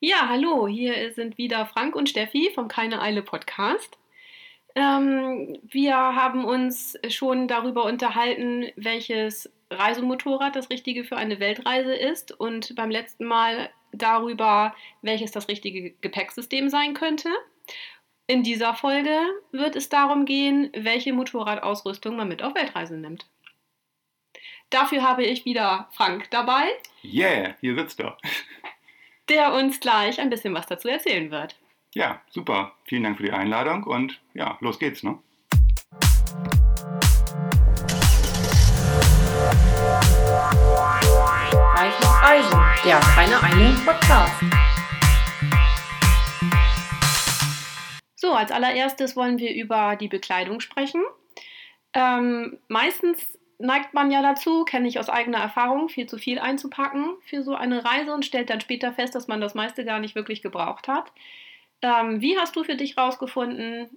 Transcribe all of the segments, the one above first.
Ja, hallo, hier sind wieder Frank und Steffi vom Keine Eile Podcast. Ähm, wir haben uns schon darüber unterhalten, welches Reisemotorrad das richtige für eine Weltreise ist und beim letzten Mal darüber, welches das richtige Gepäcksystem sein könnte. In dieser Folge wird es darum gehen, welche Motorradausrüstung man mit auf Weltreise nimmt. Dafür habe ich wieder Frank dabei. Yeah, hier sitzt er. Der uns gleich ein bisschen was dazu erzählen wird. Ja, super. Vielen Dank für die Einladung und ja, los geht's, ne? Eisen, der keine eine Podcast. So, als allererstes wollen wir über die Bekleidung sprechen. Ähm, meistens neigt man ja dazu, kenne ich aus eigener Erfahrung, viel zu viel einzupacken für so eine Reise und stellt dann später fest, dass man das meiste gar nicht wirklich gebraucht hat. Ähm, wie hast du für dich herausgefunden,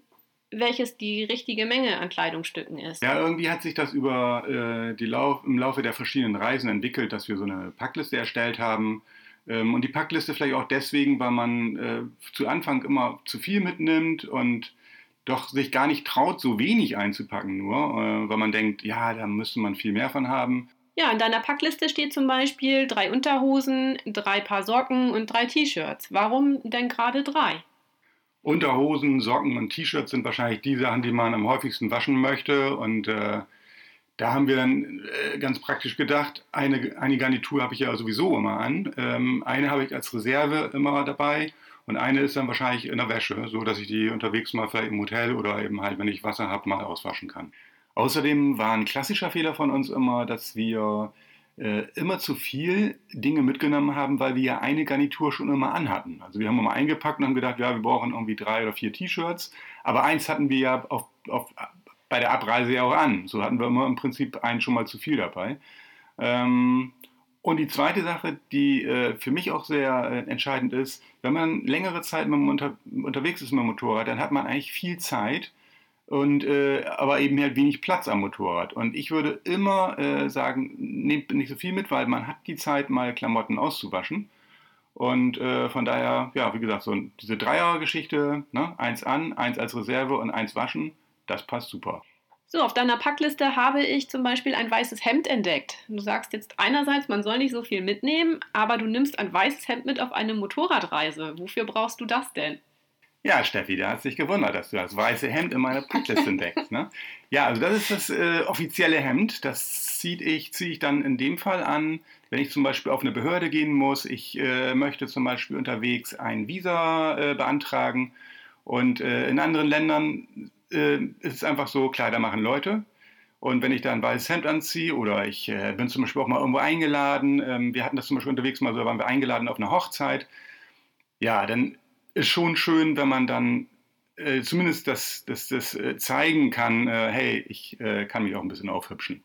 welches die richtige Menge an Kleidungsstücken ist? Ja, irgendwie hat sich das über äh, die Lauf im Laufe der verschiedenen Reisen entwickelt, dass wir so eine Packliste erstellt haben. Ähm, und die Packliste vielleicht auch deswegen, weil man äh, zu Anfang immer zu viel mitnimmt und doch sich gar nicht traut, so wenig einzupacken nur, äh, weil man denkt, ja, da müsste man viel mehr von haben. Ja, in deiner Packliste steht zum Beispiel drei Unterhosen, drei Paar Socken und drei T-Shirts. Warum denn gerade drei? Unterhosen, Socken und T-Shirts sind wahrscheinlich die Sachen, die man am häufigsten waschen möchte. Und äh, da haben wir dann äh, ganz praktisch gedacht, eine, eine Garnitur habe ich ja sowieso immer an. Ähm, eine habe ich als Reserve immer dabei und eine ist dann wahrscheinlich in der Wäsche, so dass ich die unterwegs mal vielleicht im Hotel oder eben halt, wenn ich Wasser habe, mal auswaschen kann. Außerdem war ein klassischer Fehler von uns immer, dass wir äh, immer zu viel Dinge mitgenommen haben, weil wir ja eine Garnitur schon immer anhatten. Also wir haben immer eingepackt und haben gedacht, ja, wir brauchen irgendwie drei oder vier T-Shirts, aber eins hatten wir ja auf, auf, bei der Abreise ja auch an. So hatten wir immer im Prinzip einen schon mal zu viel dabei. Ähm, und die zweite Sache, die äh, für mich auch sehr äh, entscheidend ist, wenn man längere Zeit mit unter, unterwegs ist mit dem Motorrad, dann hat man eigentlich viel Zeit und äh, aber eben halt wenig Platz am Motorrad. Und ich würde immer äh, sagen, nehmt nicht so viel mit, weil man hat die Zeit, mal Klamotten auszuwaschen. Und äh, von daher, ja, wie gesagt, so diese Dreier-Geschichte, ne? eins an, eins als Reserve und eins waschen, das passt super. So, auf deiner Packliste habe ich zum Beispiel ein weißes Hemd entdeckt. Du sagst jetzt einerseits, man soll nicht so viel mitnehmen, aber du nimmst ein weißes Hemd mit auf eine Motorradreise. Wofür brauchst du das denn? Ja, Steffi, da hat sich gewundert, dass du das weiße Hemd in meiner Packliste entdeckst. Ne? Ja, also das ist das äh, offizielle Hemd. Das ziehe ich, zieh ich dann in dem Fall an, wenn ich zum Beispiel auf eine Behörde gehen muss. Ich äh, möchte zum Beispiel unterwegs ein Visa äh, beantragen. Und äh, in anderen Ländern äh, ist es einfach so, Kleider machen Leute. Und wenn ich da ein weißes Hemd anziehe oder ich äh, bin zum Beispiel auch mal irgendwo eingeladen, ähm, wir hatten das zum Beispiel unterwegs mal so, da waren wir eingeladen auf eine Hochzeit, ja, dann ist schon schön, wenn man dann äh, zumindest das, das, das äh, zeigen kann, äh, hey, ich äh, kann mich auch ein bisschen aufhübschen.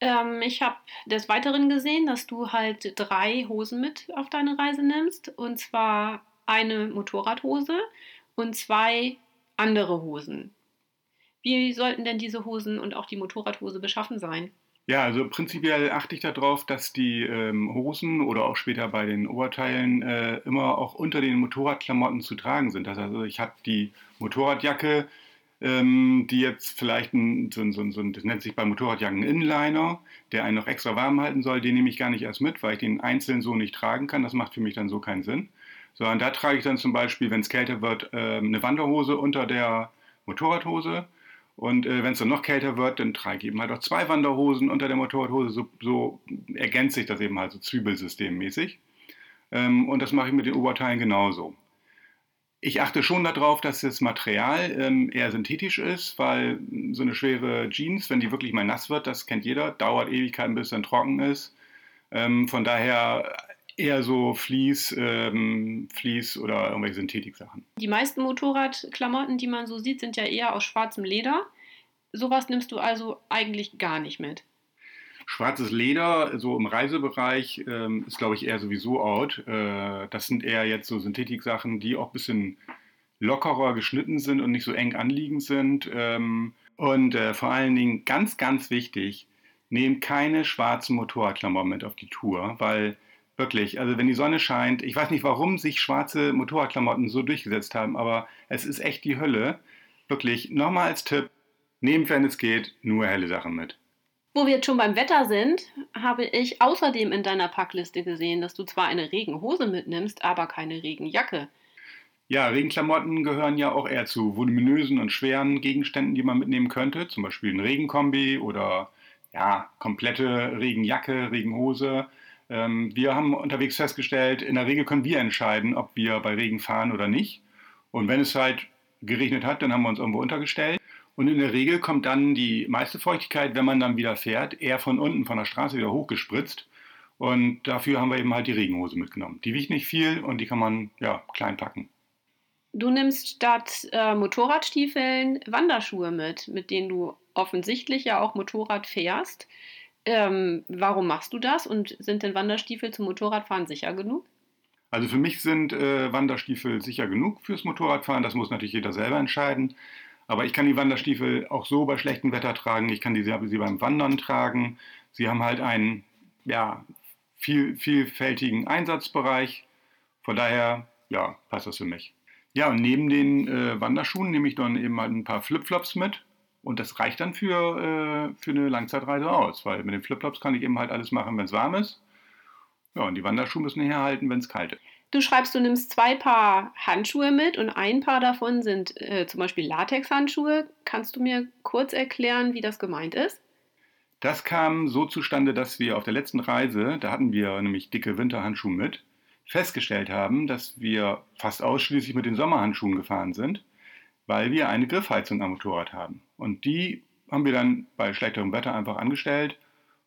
Ähm, ich habe des Weiteren gesehen, dass du halt drei Hosen mit auf deine Reise nimmst. Und zwar eine Motorradhose und zwei andere Hosen. Wie sollten denn diese Hosen und auch die Motorradhose beschaffen sein? Ja, also prinzipiell achte ich darauf, dass die ähm, Hosen oder auch später bei den Oberteilen äh, immer auch unter den Motorradklamotten zu tragen sind. Das heißt, also ich habe die Motorradjacke, ähm, die jetzt vielleicht ein, so, so, so, das nennt sich bei Motorradjacken Inliner, der einen noch extra warm halten soll, den nehme ich gar nicht erst mit, weil ich den einzeln so nicht tragen kann. Das macht für mich dann so keinen Sinn. Sondern da trage ich dann zum Beispiel, wenn es kälter wird, äh, eine Wanderhose unter der Motorradhose und äh, wenn es dann noch kälter wird, dann trage ich eben halt auch zwei Wanderhosen unter der Motorradhose. So, so ergänzt sich das eben halt so Zwiebelsystemmäßig. Ähm, und das mache ich mit den Oberteilen genauso. Ich achte schon darauf, dass das Material ähm, eher synthetisch ist, weil so eine schwere Jeans, wenn die wirklich mal nass wird, das kennt jeder, dauert Ewigkeiten, bis es dann trocken ist. Ähm, von daher eher so Vlies, ähm, Vlies oder irgendwelche Synthetiksachen. Die meisten Motorradklamotten, die man so sieht, sind ja eher aus schwarzem Leder. Sowas nimmst du also eigentlich gar nicht mit. Schwarzes Leder, so im Reisebereich, ähm, ist, glaube ich, eher sowieso out. Äh, das sind eher jetzt so Synthetiksachen, die auch ein bisschen lockerer geschnitten sind und nicht so eng anliegend sind. Ähm, und äh, vor allen Dingen ganz, ganz wichtig, nehmt keine schwarzen Motorradklamotten mit auf die Tour, weil Wirklich, also wenn die Sonne scheint, ich weiß nicht, warum sich schwarze Motorradklamotten so durchgesetzt haben, aber es ist echt die Hölle. Wirklich, nochmal als Tipp, nehmt, wenn es geht, nur helle Sachen mit. Wo wir jetzt schon beim Wetter sind, habe ich außerdem in deiner Packliste gesehen, dass du zwar eine Regenhose mitnimmst, aber keine Regenjacke. Ja, Regenklamotten gehören ja auch eher zu voluminösen und schweren Gegenständen, die man mitnehmen könnte. Zum Beispiel ein Regenkombi oder ja, komplette Regenjacke, Regenhose. Ähm, wir haben unterwegs festgestellt, in der Regel können wir entscheiden, ob wir bei Regen fahren oder nicht. Und wenn es halt geregnet hat, dann haben wir uns irgendwo untergestellt. Und in der Regel kommt dann die meiste Feuchtigkeit, wenn man dann wieder fährt, eher von unten von der Straße wieder hochgespritzt. Und dafür haben wir eben halt die Regenhose mitgenommen. Die wiegt nicht viel und die kann man ja klein packen. Du nimmst statt äh, Motorradstiefeln Wanderschuhe mit, mit denen du offensichtlich ja auch Motorrad fährst. Ähm, warum machst du das und sind denn Wanderstiefel zum Motorradfahren sicher genug? Also für mich sind äh, Wanderstiefel sicher genug fürs Motorradfahren. Das muss natürlich jeder selber entscheiden. Aber ich kann die Wanderstiefel auch so bei schlechtem Wetter tragen. Ich kann die, sie beim Wandern tragen. Sie haben halt einen ja, viel, vielfältigen Einsatzbereich. Von daher, ja, passt das für mich. Ja, und neben den äh, Wanderschuhen nehme ich dann eben halt ein paar Flipflops mit. Und das reicht dann für, äh, für eine Langzeitreise aus, weil mit den Flipflops kann ich eben halt alles machen, wenn es warm ist. Ja, und die Wanderschuhe müssen herhalten, wenn es kalt ist. Du schreibst, du nimmst zwei Paar Handschuhe mit und ein Paar davon sind äh, zum Beispiel Latexhandschuhe. Kannst du mir kurz erklären, wie das gemeint ist? Das kam so zustande, dass wir auf der letzten Reise, da hatten wir nämlich dicke Winterhandschuhe mit, festgestellt haben, dass wir fast ausschließlich mit den Sommerhandschuhen gefahren sind weil wir eine Griffheizung am Motorrad haben. Und die haben wir dann bei schlechterem Wetter einfach angestellt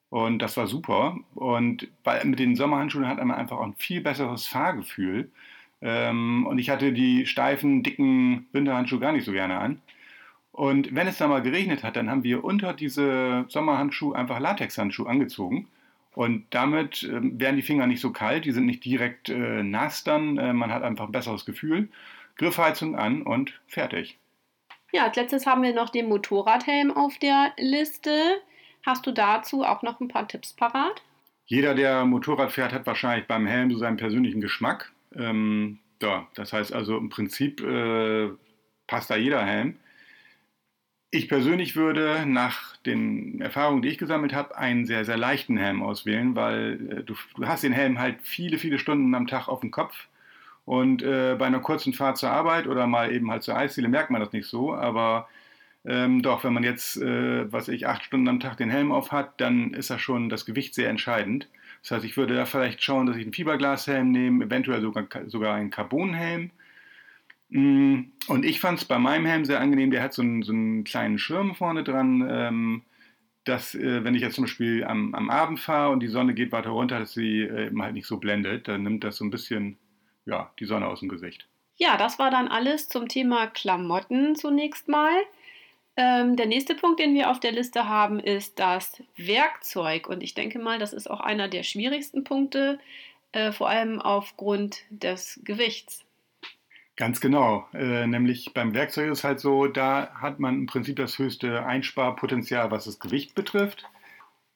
und das war super. Und bei, mit den Sommerhandschuhen hat man einfach auch ein viel besseres Fahrgefühl. Ähm, und ich hatte die steifen, dicken Winterhandschuhe gar nicht so gerne an. Und wenn es dann mal geregnet hat, dann haben wir unter diese Sommerhandschuhe einfach Latexhandschuhe angezogen. Und damit äh, werden die Finger nicht so kalt, die sind nicht direkt äh, nass dann, äh, man hat einfach ein besseres Gefühl. Griffheizung an und fertig. Ja, als letztes haben wir noch den Motorradhelm auf der Liste. Hast du dazu auch noch ein paar Tipps parat? Jeder, der Motorrad fährt, hat wahrscheinlich beim Helm so seinen persönlichen Geschmack. Ähm, ja, das heißt also im Prinzip äh, passt da jeder Helm. Ich persönlich würde nach den Erfahrungen, die ich gesammelt habe, einen sehr, sehr leichten Helm auswählen, weil äh, du, du hast den Helm halt viele, viele Stunden am Tag auf dem Kopf und äh, bei einer kurzen Fahrt zur Arbeit oder mal eben halt zur Eisziele merkt man das nicht so. Aber ähm, doch, wenn man jetzt, äh, was ich, acht Stunden am Tag den Helm auf hat, dann ist das schon das Gewicht sehr entscheidend. Das heißt, ich würde da vielleicht schauen, dass ich einen Fiberglashelm nehme, eventuell sogar, sogar einen Carbonhelm. Mm, und ich fand es bei meinem Helm sehr angenehm, der hat so einen, so einen kleinen Schirm vorne dran, ähm, dass, äh, wenn ich jetzt zum Beispiel am, am Abend fahre und die Sonne geht weiter runter, dass sie äh, eben halt nicht so blendet. Dann nimmt das so ein bisschen ja, die Sonne aus dem Gesicht. Ja, das war dann alles zum Thema Klamotten zunächst mal. Ähm, der nächste Punkt, den wir auf der Liste haben, ist das Werkzeug. Und ich denke mal, das ist auch einer der schwierigsten Punkte, äh, vor allem aufgrund des Gewichts. Ganz genau. Äh, nämlich beim Werkzeug ist es halt so, da hat man im Prinzip das höchste Einsparpotenzial, was das Gewicht betrifft.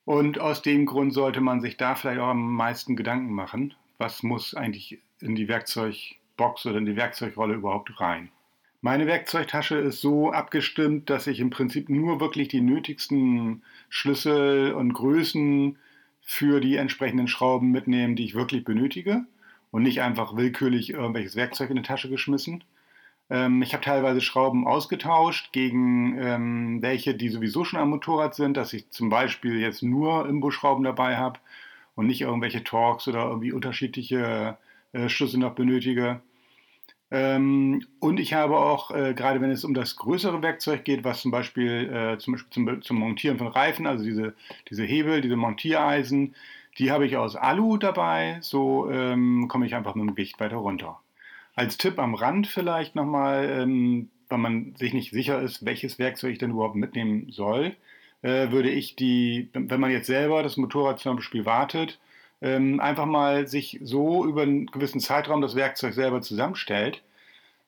Und aus dem Grund sollte man sich da vielleicht auch am meisten Gedanken machen. Was muss eigentlich in die Werkzeugbox oder in die Werkzeugrolle überhaupt rein. Meine Werkzeugtasche ist so abgestimmt, dass ich im Prinzip nur wirklich die nötigsten Schlüssel und Größen für die entsprechenden Schrauben mitnehme, die ich wirklich benötige und nicht einfach willkürlich irgendwelches Werkzeug in die Tasche geschmissen. Ähm, ich habe teilweise Schrauben ausgetauscht gegen ähm, welche, die sowieso schon am Motorrad sind, dass ich zum Beispiel jetzt nur Imbusschrauben dabei habe und nicht irgendwelche Torx oder irgendwie unterschiedliche Schlüssel noch benötige. Ähm, und ich habe auch, äh, gerade wenn es um das größere Werkzeug geht, was zum Beispiel, äh, zum, Beispiel zum, zum, Montieren von Reifen, also diese, diese Hebel, diese Montiereisen, die habe ich aus Alu dabei, so ähm, komme ich einfach mit dem Gewicht weiter runter. Als Tipp am Rand vielleicht nochmal, ähm, wenn man sich nicht sicher ist, welches Werkzeug ich denn überhaupt mitnehmen soll, äh, würde ich die, wenn man jetzt selber das Motorrad zum Beispiel wartet, ähm, einfach mal sich so über einen gewissen Zeitraum das Werkzeug selber zusammenstellt,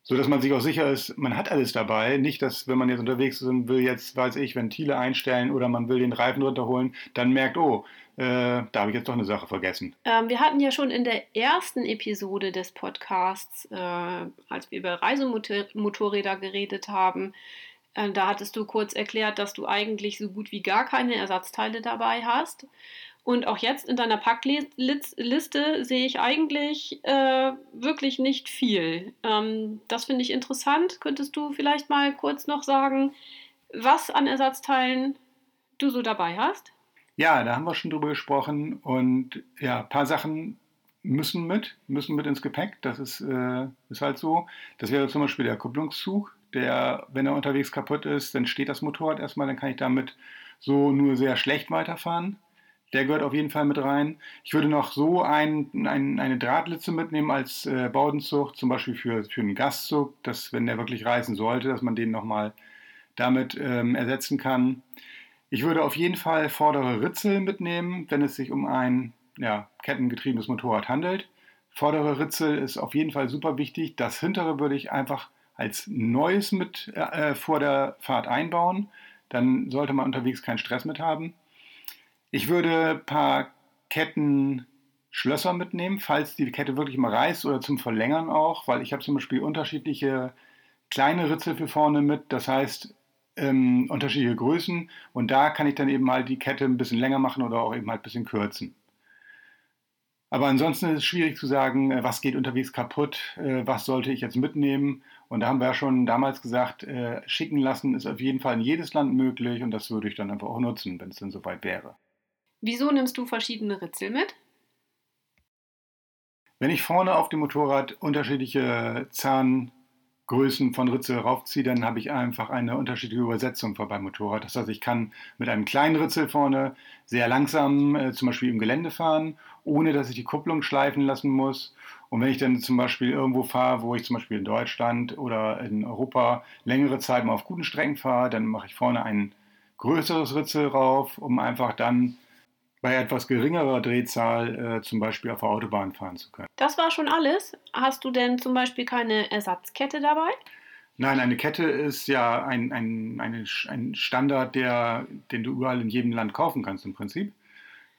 so dass man sich auch sicher ist, man hat alles dabei. Nicht, dass wenn man jetzt unterwegs ist und will jetzt, weiß ich, Ventile einstellen oder man will den Reifen runterholen, dann merkt, oh, äh, da habe ich jetzt doch eine Sache vergessen. Ähm, wir hatten ja schon in der ersten Episode des Podcasts, äh, als wir über Reisemotorräder geredet haben, äh, da hattest du kurz erklärt, dass du eigentlich so gut wie gar keine Ersatzteile dabei hast. Und auch jetzt in deiner Packliste sehe ich eigentlich äh, wirklich nicht viel. Ähm, das finde ich interessant. Könntest du vielleicht mal kurz noch sagen, was an Ersatzteilen du so dabei hast? Ja, da haben wir schon drüber gesprochen. Und ja, ein paar Sachen müssen mit, müssen mit ins Gepäck. Das ist, äh, ist halt so. Das wäre zum Beispiel der Kupplungszug, der, wenn er unterwegs kaputt ist, dann steht das Motorrad erstmal, dann kann ich damit so nur sehr schlecht weiterfahren. Der gehört auf jeden Fall mit rein. Ich würde noch so ein, ein, eine Drahtlitze mitnehmen als äh, Baudenzug, zum Beispiel für, für einen Gastzug, dass wenn der wirklich reisen sollte, dass man den nochmal damit ähm, ersetzen kann. Ich würde auf jeden Fall vordere Ritzel mitnehmen, wenn es sich um ein ja, kettengetriebenes Motorrad handelt. Vordere Ritzel ist auf jeden Fall super wichtig. Das hintere würde ich einfach als Neues mit äh, vor der Fahrt einbauen. Dann sollte man unterwegs keinen Stress mit haben. Ich würde ein paar Kettenschlösser mitnehmen, falls die Kette wirklich mal reißt oder zum Verlängern auch, weil ich habe zum Beispiel unterschiedliche kleine Ritzel für vorne mit, das heißt ähm, unterschiedliche Größen und da kann ich dann eben mal die Kette ein bisschen länger machen oder auch eben halt ein bisschen kürzen. Aber ansonsten ist es schwierig zu sagen, äh, was geht unterwegs kaputt, äh, was sollte ich jetzt mitnehmen. Und da haben wir ja schon damals gesagt, äh, schicken lassen ist auf jeden Fall in jedes Land möglich und das würde ich dann einfach auch nutzen, wenn es dann soweit wäre. Wieso nimmst du verschiedene Ritzel mit? Wenn ich vorne auf dem Motorrad unterschiedliche Zahngrößen von Ritzel raufziehe, dann habe ich einfach eine unterschiedliche Übersetzung beim Motorrad. Das heißt, ich kann mit einem kleinen Ritzel vorne sehr langsam äh, zum Beispiel im Gelände fahren, ohne dass ich die Kupplung schleifen lassen muss. Und wenn ich dann zum Beispiel irgendwo fahre, wo ich zum Beispiel in Deutschland oder in Europa längere Zeit mal auf guten Strecken fahre, dann mache ich vorne ein größeres Ritzel rauf, um einfach dann bei etwas geringerer Drehzahl äh, zum Beispiel auf der Autobahn fahren zu können. Das war schon alles. Hast du denn zum Beispiel keine Ersatzkette dabei? Nein, eine Kette ist ja ein, ein, eine, ein Standard, der, den du überall in jedem Land kaufen kannst im Prinzip.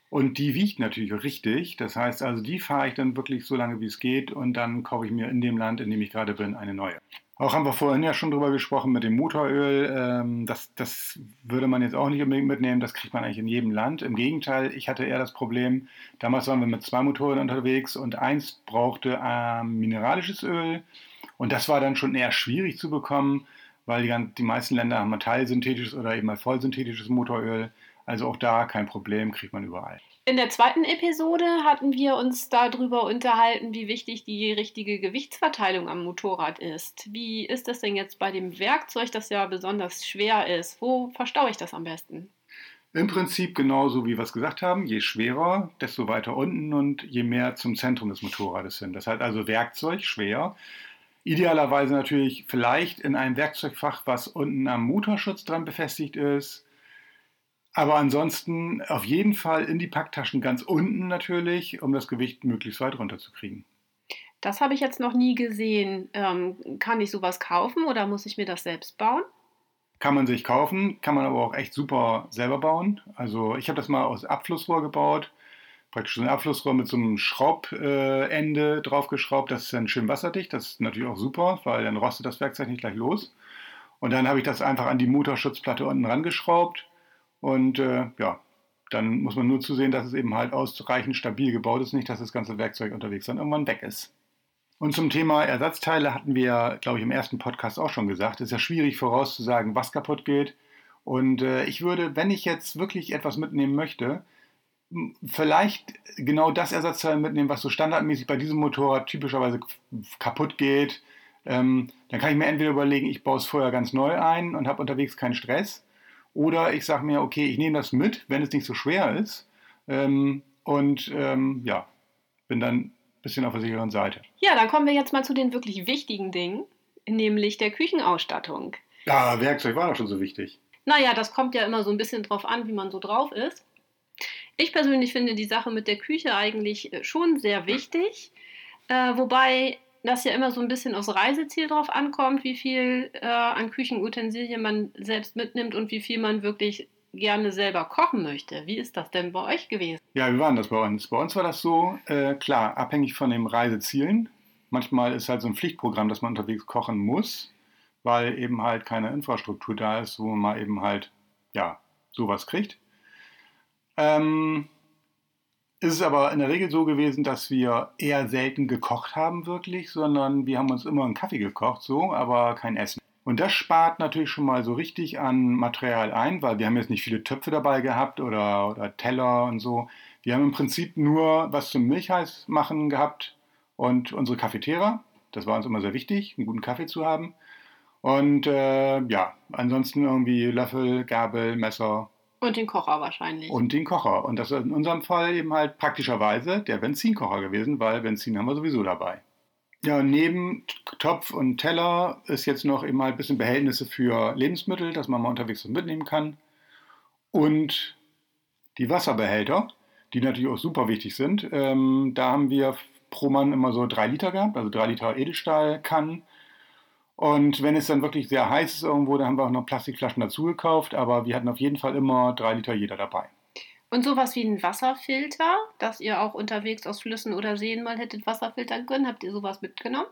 Und die wiegt natürlich richtig. Das heißt also, die fahre ich dann wirklich so lange, wie es geht und dann kaufe ich mir in dem Land, in dem ich gerade bin, eine neue. Auch haben wir vorhin ja schon drüber gesprochen mit dem Motoröl. Ähm, das, das würde man jetzt auch nicht unbedingt mitnehmen. Das kriegt man eigentlich in jedem Land. Im Gegenteil, ich hatte eher das Problem, damals waren wir mit zwei Motoren unterwegs und eins brauchte ähm, mineralisches Öl. Und das war dann schon eher schwierig zu bekommen, weil die, die meisten Länder haben mal teilsynthetisches oder eben mal vollsynthetisches Motoröl. Also auch da kein Problem, kriegt man überall. In der zweiten Episode hatten wir uns darüber unterhalten, wie wichtig die richtige Gewichtsverteilung am Motorrad ist. Wie ist das denn jetzt bei dem Werkzeug, das ja besonders schwer ist? Wo verstaue ich das am besten? Im Prinzip genauso wie wir es gesagt haben, je schwerer, desto weiter unten und je mehr zum Zentrum des Motorrades hin. Das heißt also Werkzeug schwer. Idealerweise natürlich vielleicht in einem Werkzeugfach, was unten am Motorschutz dran befestigt ist aber ansonsten auf jeden Fall in die Packtaschen ganz unten natürlich, um das Gewicht möglichst weit runterzukriegen. Das habe ich jetzt noch nie gesehen. Ähm, kann ich sowas kaufen oder muss ich mir das selbst bauen? Kann man sich kaufen, kann man aber auch echt super selber bauen. Also ich habe das mal aus Abflussrohr gebaut. Praktisch ein Abflussrohr mit so einem Schraubende äh, draufgeschraubt. Das ist dann schön wasserdicht. Das ist natürlich auch super, weil dann rostet das Werkzeug nicht gleich los. Und dann habe ich das einfach an die Motorschutzplatte unten rangeschraubt und äh, ja, dann muss man nur zusehen, dass es eben halt ausreichend stabil gebaut ist, nicht, dass das ganze Werkzeug unterwegs dann irgendwann weg ist. Und zum Thema Ersatzteile hatten wir, glaube ich, im ersten Podcast auch schon gesagt. Es ist ja schwierig vorauszusagen, was kaputt geht. Und äh, ich würde, wenn ich jetzt wirklich etwas mitnehmen möchte, vielleicht genau das Ersatzteil mitnehmen, was so standardmäßig bei diesem Motorrad typischerweise kaputt geht. Ähm, dann kann ich mir entweder überlegen, ich baue es vorher ganz neu ein und habe unterwegs keinen Stress. Oder ich sage mir, okay, ich nehme das mit, wenn es nicht so schwer ist. Ähm, und ähm, ja, bin dann ein bisschen auf der sicheren Seite. Ja, dann kommen wir jetzt mal zu den wirklich wichtigen Dingen, nämlich der Küchenausstattung. Ja, Werkzeug war doch schon so wichtig. Naja, das kommt ja immer so ein bisschen drauf an, wie man so drauf ist. Ich persönlich finde die Sache mit der Küche eigentlich äh, schon sehr wichtig. Äh, wobei dass ja immer so ein bisschen aufs Reiseziel drauf ankommt, wie viel äh, an Küchenutensilien man selbst mitnimmt und wie viel man wirklich gerne selber kochen möchte. Wie ist das denn bei euch gewesen? Ja, wie war das bei uns? Bei uns war das so, äh, klar, abhängig von den Reisezielen. Manchmal ist halt so ein Pflichtprogramm, dass man unterwegs kochen muss, weil eben halt keine Infrastruktur da ist, wo man mal eben halt, ja, sowas kriegt. Ähm, ist es aber in der Regel so gewesen, dass wir eher selten gekocht haben wirklich, sondern wir haben uns immer einen Kaffee gekocht, so, aber kein Essen. Und das spart natürlich schon mal so richtig an Material ein, weil wir haben jetzt nicht viele Töpfe dabei gehabt oder, oder Teller und so. Wir haben im Prinzip nur was zum Milchheiß machen gehabt und unsere Cafetera. Das war uns immer sehr wichtig, einen guten Kaffee zu haben. Und äh, ja, ansonsten irgendwie Löffel, Gabel, Messer. Und den Kocher wahrscheinlich. Und den Kocher. Und das ist in unserem Fall eben halt praktischerweise der Benzinkocher gewesen, weil Benzin haben wir sowieso dabei. Ja, neben Topf und Teller ist jetzt noch eben halt ein bisschen Behältnisse für Lebensmittel, dass man mal unterwegs mitnehmen kann. Und die Wasserbehälter, die natürlich auch super wichtig sind. Ähm, da haben wir pro Mann immer so drei Liter gehabt, also drei Liter Edelstahlkannen. Und wenn es dann wirklich sehr heiß ist irgendwo, dann haben wir auch noch Plastikflaschen dazu gekauft, aber wir hatten auf jeden Fall immer drei Liter jeder dabei. Und sowas wie ein Wasserfilter, dass ihr auch unterwegs aus Flüssen oder Seen mal hättet Wasser filtern können. Habt ihr sowas mitgenommen?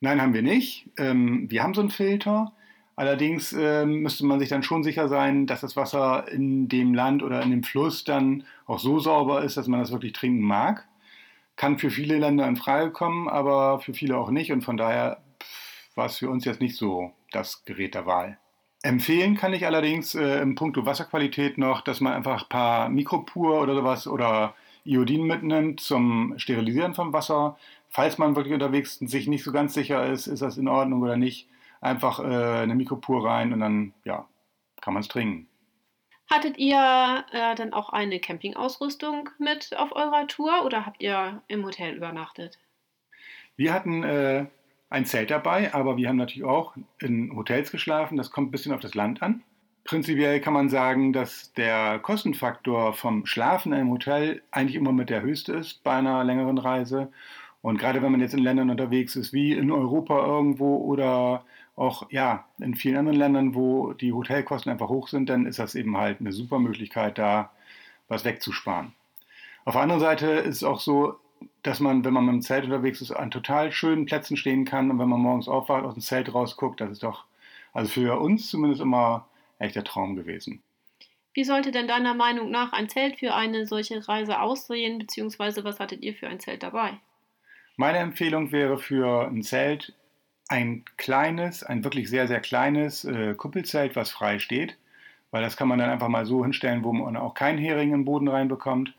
Nein, haben wir nicht. Ähm, wir haben so einen Filter. Allerdings ähm, müsste man sich dann schon sicher sein, dass das Wasser in dem Land oder in dem Fluss dann auch so sauber ist, dass man das wirklich trinken mag. Kann für viele Länder in Frage kommen, aber für viele auch nicht. Und von daher es für uns jetzt nicht so das Gerät der Wahl. Empfehlen kann ich allerdings äh, im Punkto Wasserqualität noch, dass man einfach ein paar Mikropur oder sowas oder Iodin mitnimmt zum Sterilisieren vom Wasser. Falls man wirklich unterwegs sich nicht so ganz sicher ist, ist das in Ordnung oder nicht, einfach äh, eine Mikropur rein und dann ja, kann man es trinken. Hattet ihr äh, dann auch eine Campingausrüstung mit auf eurer Tour oder habt ihr im Hotel übernachtet? Wir hatten äh, ein Zelt dabei, aber wir haben natürlich auch in Hotels geschlafen. Das kommt ein bisschen auf das Land an. Prinzipiell kann man sagen, dass der Kostenfaktor vom Schlafen in einem Hotel eigentlich immer mit der höchste ist bei einer längeren Reise. Und gerade wenn man jetzt in Ländern unterwegs ist, wie in Europa irgendwo oder auch ja, in vielen anderen Ländern, wo die Hotelkosten einfach hoch sind, dann ist das eben halt eine super Möglichkeit, da was wegzusparen. Auf der anderen Seite ist es auch so, dass man, wenn man mit dem Zelt unterwegs ist, an total schönen Plätzen stehen kann und wenn man morgens aufwacht, aus dem Zelt rausguckt, das ist doch, also für uns zumindest immer echt der Traum gewesen. Wie sollte denn deiner Meinung nach ein Zelt für eine solche Reise aussehen, beziehungsweise was hattet ihr für ein Zelt dabei? Meine Empfehlung wäre für ein Zelt ein kleines, ein wirklich sehr, sehr kleines äh, Kuppelzelt, was frei steht, weil das kann man dann einfach mal so hinstellen, wo man auch keinen Hering im Boden reinbekommt.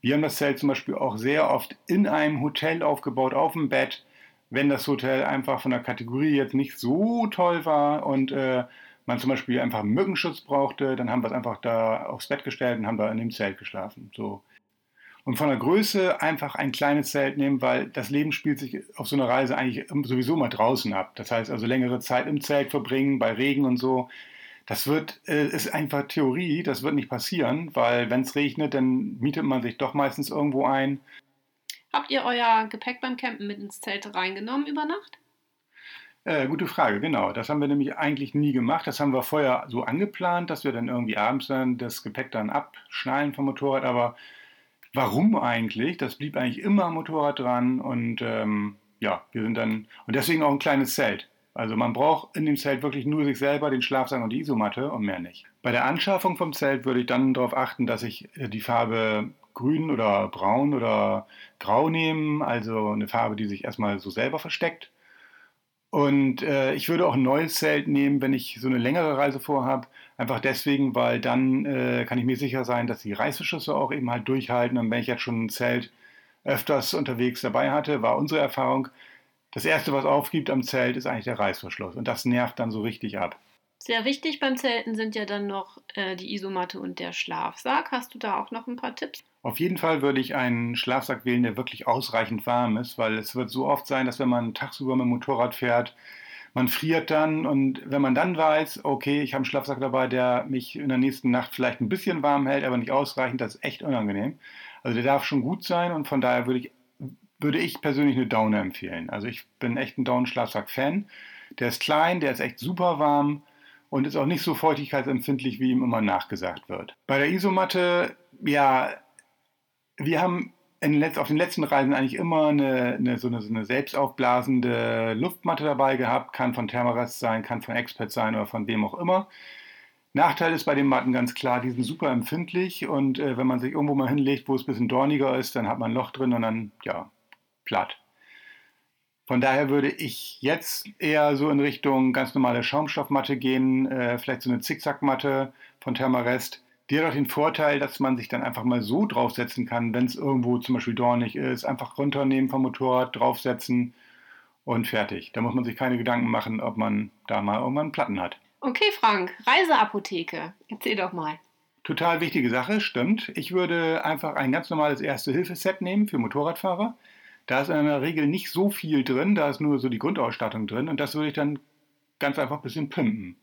Wir haben das Zelt zum Beispiel auch sehr oft in einem Hotel aufgebaut, auf dem Bett, wenn das Hotel einfach von der Kategorie jetzt nicht so toll war und äh, man zum Beispiel einfach Mückenschutz brauchte, dann haben wir es einfach da aufs Bett gestellt und haben da in dem Zelt geschlafen. So. Und von der Größe einfach ein kleines Zelt nehmen, weil das Leben spielt sich auf so einer Reise eigentlich sowieso mal draußen ab. Das heißt also längere Zeit im Zelt verbringen, bei Regen und so. Das wird, äh, ist einfach Theorie, das wird nicht passieren, weil wenn es regnet, dann mietet man sich doch meistens irgendwo ein. Habt ihr euer Gepäck beim Campen mit ins Zelt reingenommen über Nacht? Äh, gute Frage, genau. Das haben wir nämlich eigentlich nie gemacht. Das haben wir vorher so angeplant, dass wir dann irgendwie abends dann das Gepäck dann abschnallen vom Motorrad. Aber warum eigentlich? Das blieb eigentlich immer am Motorrad dran und ähm, ja, wir sind dann und deswegen auch ein kleines Zelt. Also man braucht in dem Zelt wirklich nur sich selber, den Schlafsack und die Isomatte und mehr nicht. Bei der Anschaffung vom Zelt würde ich dann darauf achten, dass ich äh, die Farbe grün oder braun oder grau nehme, also eine Farbe, die sich erstmal so selber versteckt. Und äh, ich würde auch ein neues Zelt nehmen, wenn ich so eine längere Reise vorhabe. Einfach deswegen, weil dann äh, kann ich mir sicher sein, dass die Reißverschlüsse auch eben halt durchhalten. Und wenn ich jetzt schon ein Zelt öfters unterwegs dabei hatte, war unsere Erfahrung, das Erste, was aufgibt am Zelt, ist eigentlich der Reißverschluss. Und das nervt dann so richtig ab. Sehr wichtig beim Zelten sind ja dann noch äh, die Isomatte und der Schlafsack. Hast du da auch noch ein paar Tipps? Auf jeden Fall würde ich einen Schlafsack wählen, der wirklich ausreichend warm ist, weil es wird so oft sein, dass wenn man tagsüber mit dem Motorrad fährt, man friert dann und wenn man dann weiß, okay, ich habe einen Schlafsack dabei, der mich in der nächsten Nacht vielleicht ein bisschen warm hält, aber nicht ausreichend, das ist echt unangenehm. Also der darf schon gut sein und von daher würde ich würde ich persönlich eine Downer empfehlen. Also ich bin echt ein Daunenschlafsack-Fan. Der ist klein, der ist echt super warm und ist auch nicht so feuchtigkeitsempfindlich, wie ihm immer nachgesagt wird. Bei der Isomatte, ja, wir haben den auf den letzten Reisen eigentlich immer eine, eine, so, eine, so eine selbstaufblasende Luftmatte dabei gehabt. Kann von Thermarest sein, kann von Expert sein oder von wem auch immer. Nachteil ist bei den Matten ganz klar, die sind super empfindlich und äh, wenn man sich irgendwo mal hinlegt, wo es ein bisschen dorniger ist, dann hat man ein Loch drin und dann, ja, platt. Von daher würde ich jetzt eher so in Richtung ganz normale Schaumstoffmatte gehen, äh, vielleicht so eine Zickzackmatte von Thermarest. Die hat auch den Vorteil, dass man sich dann einfach mal so draufsetzen kann, wenn es irgendwo zum Beispiel dornig ist, einfach runternehmen vom Motorrad, draufsetzen und fertig. Da muss man sich keine Gedanken machen, ob man da mal irgendwann Platten hat. Okay, Frank, Reiseapotheke. Erzähl doch mal. Total wichtige Sache, stimmt. Ich würde einfach ein ganz normales Erste-Hilfe-Set nehmen für Motorradfahrer. Da ist in der Regel nicht so viel drin, da ist nur so die Grundausstattung drin und das würde ich dann ganz einfach ein bisschen pimpen,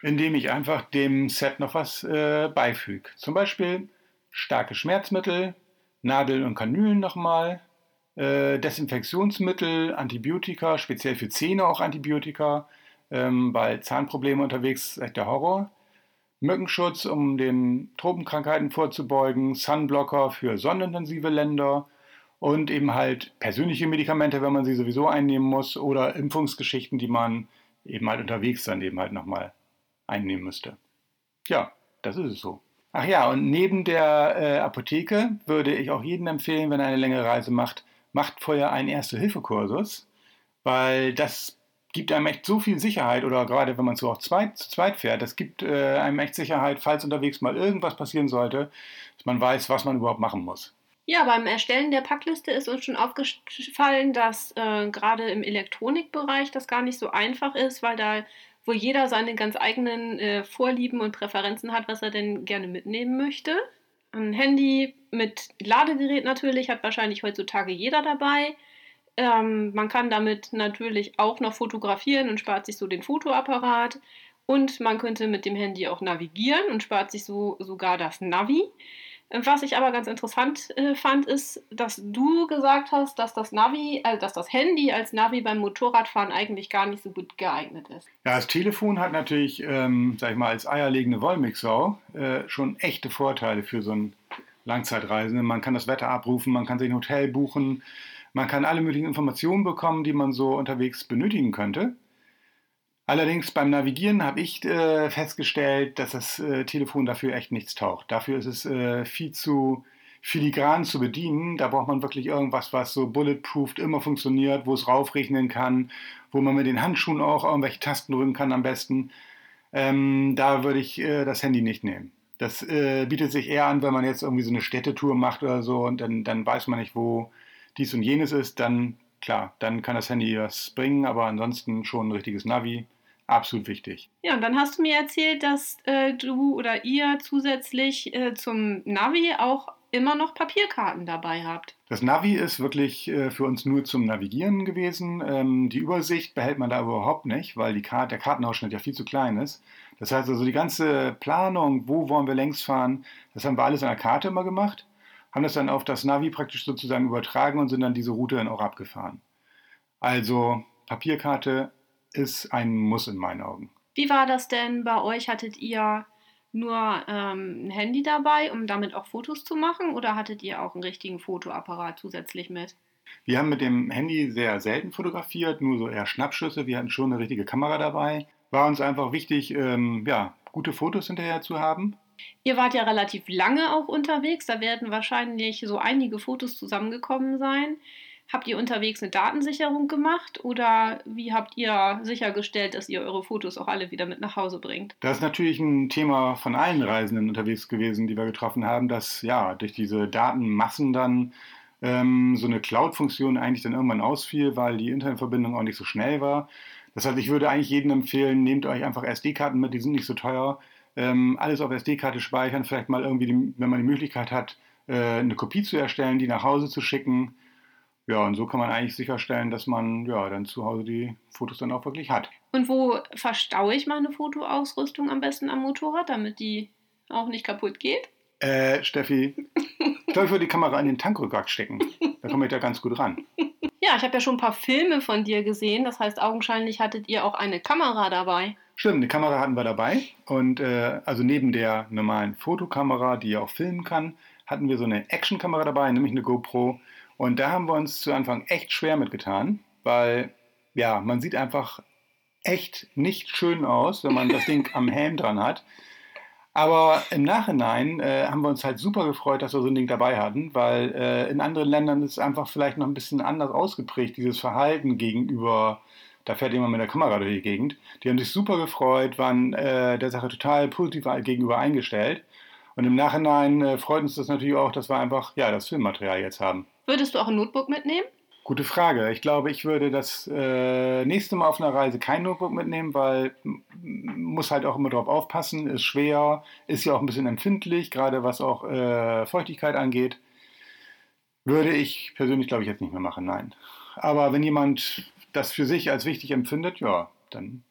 indem ich einfach dem Set noch was äh, beifüge. Zum Beispiel starke Schmerzmittel, Nadeln und Kanülen nochmal, äh, Desinfektionsmittel, Antibiotika, speziell für Zähne auch Antibiotika, ähm, weil Zahnprobleme unterwegs ist echt der Horror. Mückenschutz, um den Tropenkrankheiten vorzubeugen, Sunblocker für sonnenintensive Länder, und eben halt persönliche Medikamente, wenn man sie sowieso einnehmen muss, oder Impfungsgeschichten, die man eben halt unterwegs dann eben halt nochmal einnehmen müsste. Ja, das ist es so. Ach ja, und neben der äh, Apotheke würde ich auch jedem empfehlen, wenn er eine längere Reise macht, macht vorher einen Erste-Hilfe-Kursus, weil das gibt einem echt so viel Sicherheit, oder gerade wenn man so auch zweit, zu zweit fährt, das gibt äh, einem echt Sicherheit, falls unterwegs mal irgendwas passieren sollte, dass man weiß, was man überhaupt machen muss. Ja, beim Erstellen der Packliste ist uns schon aufgefallen, dass äh, gerade im Elektronikbereich das gar nicht so einfach ist, weil da wo jeder seine ganz eigenen äh, Vorlieben und Präferenzen hat, was er denn gerne mitnehmen möchte. Ein Handy mit Ladegerät natürlich hat wahrscheinlich heutzutage jeder dabei. Ähm, man kann damit natürlich auch noch fotografieren und spart sich so den Fotoapparat. Und man könnte mit dem Handy auch navigieren und spart sich so sogar das Navi. Was ich aber ganz interessant äh, fand, ist, dass du gesagt hast, dass das Navi, also dass das Handy als Navi beim Motorradfahren eigentlich gar nicht so gut geeignet ist. Ja, das Telefon hat natürlich, ähm, sag ich mal, als eierlegende Wollmilchsau äh, schon echte Vorteile für so einen Langzeitreisenden. Man kann das Wetter abrufen, man kann sich ein Hotel buchen, man kann alle möglichen Informationen bekommen, die man so unterwegs benötigen könnte. Allerdings beim Navigieren habe ich äh, festgestellt, dass das äh, Telefon dafür echt nichts taucht. Dafür ist es äh, viel zu filigran zu bedienen. Da braucht man wirklich irgendwas, was so bulletproofed immer funktioniert, wo es raufrechnen kann, wo man mit den Handschuhen auch irgendwelche Tasten drücken kann am besten. Ähm, da würde ich äh, das Handy nicht nehmen. Das äh, bietet sich eher an, wenn man jetzt irgendwie so eine Städtetour macht oder so und dann, dann weiß man nicht, wo dies und jenes ist. Dann, klar, dann kann das Handy was bringen, aber ansonsten schon ein richtiges Navi absolut wichtig. Ja, und dann hast du mir erzählt, dass äh, du oder ihr zusätzlich äh, zum Navi auch immer noch Papierkarten dabei habt. Das Navi ist wirklich äh, für uns nur zum Navigieren gewesen. Ähm, die Übersicht behält man da überhaupt nicht, weil die Karte, der Kartenausschnitt ja viel zu klein ist. Das heißt also, die ganze Planung, wo wollen wir längs fahren, das haben wir alles an der Karte immer gemacht, haben das dann auf das Navi praktisch sozusagen übertragen und sind dann diese Route dann auch abgefahren. Also Papierkarte ist ein Muss in meinen Augen. Wie war das denn bei euch? Hattet ihr nur ähm, ein Handy dabei, um damit auch Fotos zu machen, oder hattet ihr auch einen richtigen Fotoapparat zusätzlich mit? Wir haben mit dem Handy sehr selten fotografiert, nur so eher Schnappschüsse. Wir hatten schon eine richtige Kamera dabei. War uns einfach wichtig, ähm, ja, gute Fotos hinterher zu haben. Ihr wart ja relativ lange auch unterwegs. Da werden wahrscheinlich so einige Fotos zusammengekommen sein. Habt ihr unterwegs eine Datensicherung gemacht oder wie habt ihr sichergestellt, dass ihr eure Fotos auch alle wieder mit nach Hause bringt? Das ist natürlich ein Thema von allen Reisenden unterwegs gewesen, die wir getroffen haben, dass ja durch diese Datenmassen dann ähm, so eine Cloud-Funktion eigentlich dann irgendwann ausfiel, weil die Internetverbindung auch nicht so schnell war. Das heißt, ich würde eigentlich jedem empfehlen, nehmt euch einfach SD-Karten mit, die sind nicht so teuer. Ähm, alles auf SD-Karte speichern, vielleicht mal irgendwie, die, wenn man die Möglichkeit hat, äh, eine Kopie zu erstellen, die nach Hause zu schicken. Ja, und so kann man eigentlich sicherstellen, dass man ja dann zu Hause die Fotos dann auch wirklich hat. Und wo verstaue ich meine Fotoausrüstung am besten am Motorrad, damit die auch nicht kaputt geht? Äh, Steffi, ich glaube, ich würde die Kamera in den Tankrückgrat stecken. Da komme ich da ganz gut ran. Ja, ich habe ja schon ein paar Filme von dir gesehen. Das heißt, augenscheinlich hattet ihr auch eine Kamera dabei. Stimmt, eine Kamera hatten wir dabei. Und äh, also neben der normalen Fotokamera, die ja auch filmen kann, hatten wir so eine Actionkamera dabei, nämlich eine GoPro. Und da haben wir uns zu Anfang echt schwer mitgetan, weil ja, man sieht einfach echt nicht schön aus, wenn man das Ding am Helm dran hat. Aber im Nachhinein äh, haben wir uns halt super gefreut, dass wir so ein Ding dabei hatten, weil äh, in anderen Ländern ist es einfach vielleicht noch ein bisschen anders ausgeprägt, dieses Verhalten gegenüber, da fährt jemand mit der Kamera durch die Gegend. Die haben sich super gefreut, waren äh, der Sache total positiv gegenüber eingestellt. Und im Nachhinein äh, freut uns das natürlich auch, dass wir einfach ja, das Filmmaterial jetzt haben. Würdest du auch ein Notebook mitnehmen? Gute Frage. Ich glaube, ich würde das äh, nächste Mal auf einer Reise kein Notebook mitnehmen, weil muss halt auch immer drauf aufpassen, ist schwer, ist ja auch ein bisschen empfindlich, gerade was auch äh, Feuchtigkeit angeht. Würde ich persönlich, glaube ich, jetzt nicht mehr machen, nein. Aber wenn jemand das für sich als wichtig empfindet, ja, dann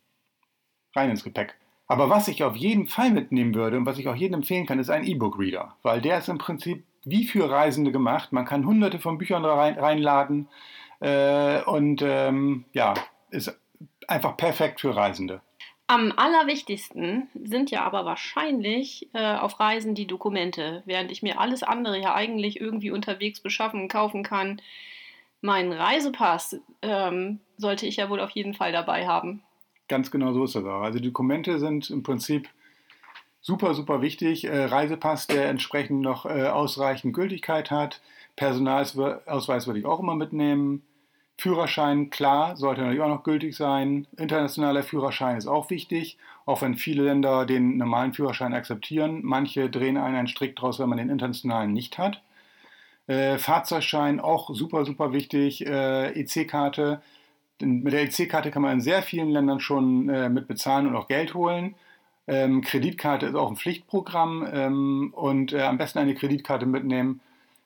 rein ins Gepäck. Aber was ich auf jeden Fall mitnehmen würde und was ich auch jedem empfehlen kann, ist ein E-Book-Reader, weil der ist im Prinzip wie für Reisende gemacht. Man kann hunderte von Büchern rein, reinladen äh, und ähm, ja, ist einfach perfekt für Reisende. Am allerwichtigsten sind ja aber wahrscheinlich äh, auf Reisen die Dokumente, während ich mir alles andere ja eigentlich irgendwie unterwegs beschaffen, kaufen kann. Meinen Reisepass ähm, sollte ich ja wohl auf jeden Fall dabei haben. Ganz genau so ist das auch. Also die Dokumente sind im Prinzip super, super wichtig. Äh, Reisepass, der entsprechend noch äh, ausreichend Gültigkeit hat. Personalausweis würde ich auch immer mitnehmen. Führerschein, klar, sollte natürlich auch noch gültig sein. Internationaler Führerschein ist auch wichtig, auch wenn viele Länder den normalen Führerschein akzeptieren. Manche drehen einen, einen Strick draus, wenn man den internationalen nicht hat. Äh, Fahrzeugschein auch super, super wichtig. Äh, EC-Karte. Mit der EC-Karte kann man in sehr vielen Ländern schon äh, mit bezahlen und auch Geld holen. Ähm, Kreditkarte ist auch ein Pflichtprogramm ähm, und äh, am besten eine Kreditkarte mitnehmen,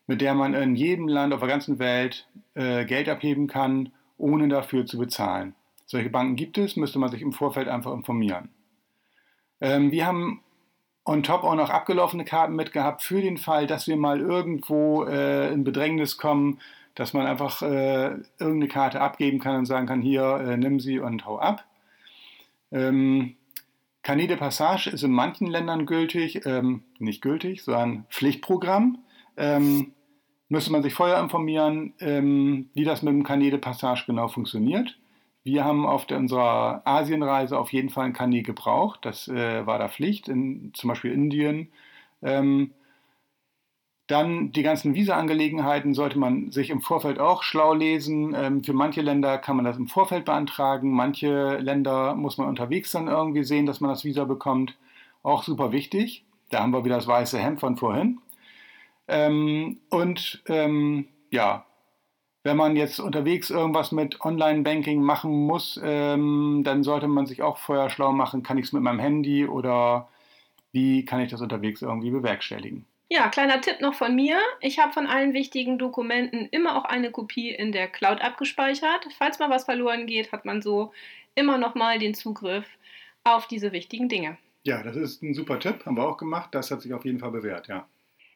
mit der man in jedem Land auf der ganzen Welt äh, Geld abheben kann, ohne dafür zu bezahlen. Solche Banken gibt es, müsste man sich im Vorfeld einfach informieren. Ähm, wir haben on top auch noch abgelaufene Karten mitgehabt für den Fall, dass wir mal irgendwo äh, in Bedrängnis kommen, dass man einfach äh, irgendeine Karte abgeben kann und sagen kann, hier, äh, nimm sie und hau ab. Ähm, Carnet de Passage ist in manchen Ländern gültig, ähm, nicht gültig, sondern Pflichtprogramm. Ähm, müsste man sich vorher informieren, ähm, wie das mit dem Carnet de Passage genau funktioniert. Wir haben auf der, unserer Asienreise auf jeden Fall ein Carnet gebraucht. Das äh, war da Pflicht, in zum Beispiel Indien. Ähm, dann die ganzen Visa-Angelegenheiten sollte man sich im Vorfeld auch schlau lesen. Ähm, für manche Länder kann man das im Vorfeld beantragen. Manche Länder muss man unterwegs dann irgendwie sehen, dass man das Visa bekommt. Auch super wichtig. Da haben wir wieder das weiße Hemd von vorhin. Ähm, und ähm, ja, wenn man jetzt unterwegs irgendwas mit Online-Banking machen muss, dann sollte man sich auch vorher schlau machen, kann ich es mit meinem Handy oder wie kann ich das unterwegs irgendwie bewerkstelligen. Ja, kleiner Tipp noch von mir. Ich habe von allen wichtigen Dokumenten immer auch eine Kopie in der Cloud abgespeichert. Falls mal was verloren geht, hat man so immer noch mal den Zugriff auf diese wichtigen Dinge. Ja, das ist ein super Tipp, haben wir auch gemacht. Das hat sich auf jeden Fall bewährt, ja.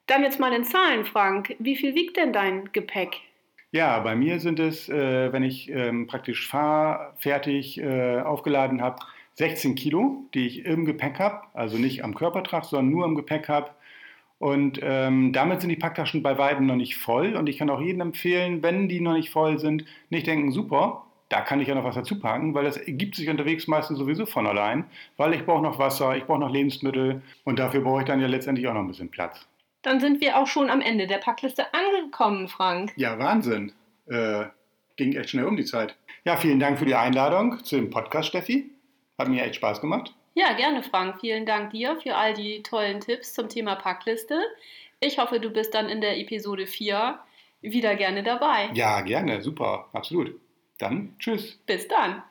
Dann jetzt mal in Zahlen, Frank. Wie viel wiegt denn dein Gepäck? Ja, bei mir sind es, äh, wenn ich ähm, praktisch fahrfertig äh, aufgeladen habe, 16 Kilo, die ich im Gepäck habe. Also nicht am Körper trage, sondern nur im Gepäck habe. Und ähm, damit sind die Packtaschen bei weitem noch nicht voll. Und ich kann auch jedem empfehlen, wenn die noch nicht voll sind, nicht denken, super, da kann ich ja noch was dazu packen, weil das ergibt sich unterwegs meistens sowieso von allein, weil ich brauche noch Wasser, ich brauche noch Lebensmittel und dafür brauche ich dann ja letztendlich auch noch ein bisschen Platz. Dann sind wir auch schon am Ende der Packliste angekommen, Frank. Ja, Wahnsinn. Äh, ging echt schnell um die Zeit. Ja, vielen Dank für die Einladung zu dem Podcast, Steffi. Hat mir echt Spaß gemacht. Ja, gerne, Frank. Vielen Dank dir für all die tollen Tipps zum Thema Packliste. Ich hoffe, du bist dann in der Episode 4 wieder gerne dabei. Ja, gerne. Super. Absolut. Dann tschüss. Bis dann.